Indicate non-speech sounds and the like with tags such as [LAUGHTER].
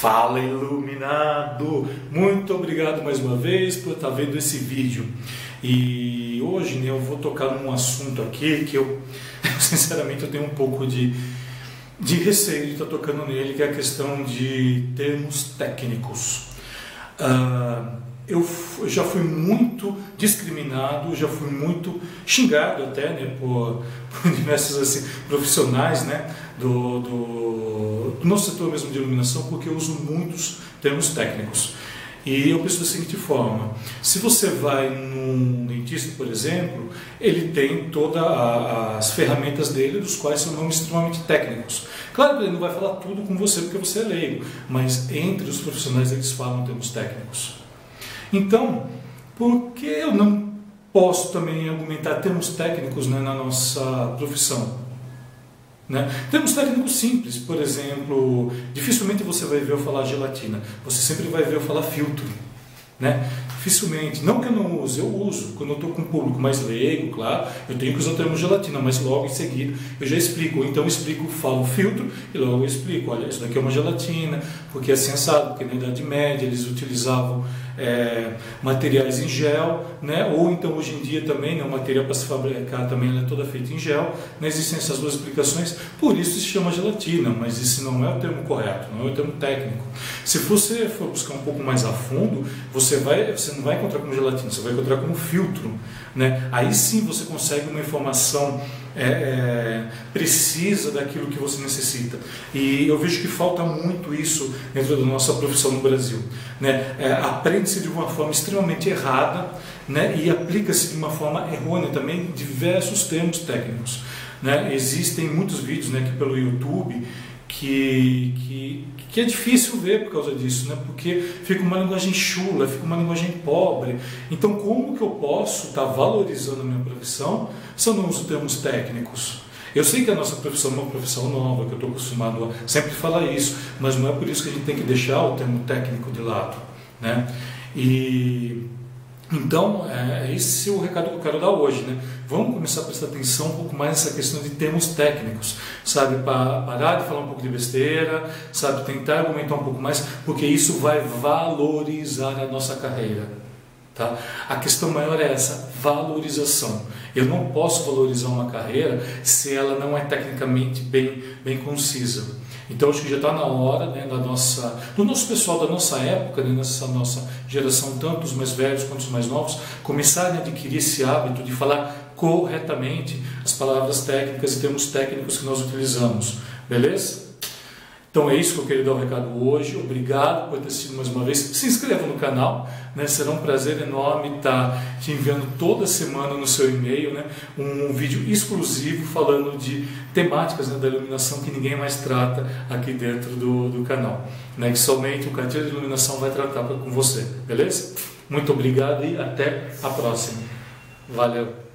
Fala iluminado! Muito obrigado mais uma vez por estar vendo esse vídeo. E hoje né, eu vou tocar num assunto aqui que eu, [LAUGHS] sinceramente, eu tenho um pouco de, de receio de estar tocando nele, que é a questão de termos técnicos. Uh, eu já fui muito discriminado, já fui muito xingado até né, por, [LAUGHS] por diversos assim, profissionais né, do, do, do nosso setor mesmo de iluminação, porque eu uso muitos termos técnicos. E eu penso da seguinte forma: se você vai num dentista, por exemplo, ele tem todas as ferramentas dele, dos quais são nomes extremamente técnicos. Claro que ele não vai falar tudo com você porque você é leigo, mas entre os profissionais eles falam termos técnicos. Então, por que eu não posso também argumentar termos técnicos né, na nossa profissão? Né? Termos técnicos simples, por exemplo, dificilmente você vai ver eu falar gelatina, você sempre vai ver eu falar filtro. Né? Dificilmente, não que eu não use, eu uso. Quando eu estou com um público mais leigo, claro, eu tenho que usar o termo gelatina, mas logo em seguida eu já explico. Então eu explico, falo filtro e logo eu explico: olha, isso daqui é uma gelatina, porque é sensado, porque na Idade Média eles utilizavam é, materiais em gel, né? ou então hoje em dia também, né, o material para se fabricar também é toda feita em gel. Não existem essas duas explicações, por isso se chama gelatina, mas isso não é o termo correto, não é o termo técnico. Se você for buscar um pouco mais a fundo, você, vai, você não vai encontrar como gelatina, você vai encontrar como filtro. Né? Aí sim você consegue uma informação é, é, precisa daquilo que você necessita. E eu vejo que falta muito isso dentro da nossa profissão no Brasil. Né? É, Aprende-se de uma forma extremamente errada né? e aplica-se de uma forma errônea também diversos termos técnicos. Né? Existem muitos vídeos né, que pelo YouTube que, que, que, é difícil ver por causa disso, né? porque fica uma linguagem chula, fica uma linguagem pobre. Então, como que eu posso estar valorizando a minha profissão se eu não uso termos técnicos? Eu sei que a nossa profissão é uma profissão nova, que eu estou acostumado a sempre falar isso, mas não é por isso que a gente tem que deixar o termo técnico de lado. Né? E então, é, esse é o recado que eu quero dar hoje. Né? Vamos começar a prestar atenção um pouco mais nessa questão de termos técnicos, sabe? Para parar de falar um pouco de besteira, sabe? Tentar argumentar um pouco mais, porque isso vai valorizar a nossa carreira. Tá? A questão maior é essa, valorização. Eu não posso valorizar uma carreira se ela não é tecnicamente bem, bem concisa. Então acho que já está na hora né, da nossa, do nosso pessoal da nossa época, né, nessa nossa geração, tanto os mais velhos quanto os mais novos, começarem a adquirir esse hábito de falar corretamente as palavras técnicas e termos técnicos que nós utilizamos. Beleza? Então é isso que eu queria dar um recado hoje. Obrigado por ter assistido mais uma vez. Se inscreva no canal, né? será um prazer enorme estar te enviando toda semana no seu e-mail né? um vídeo exclusivo falando de temáticas né, da iluminação que ninguém mais trata aqui dentro do, do canal. Né? Que somente o cantinho de iluminação vai tratar com você. Beleza? Muito obrigado e até a próxima. Valeu!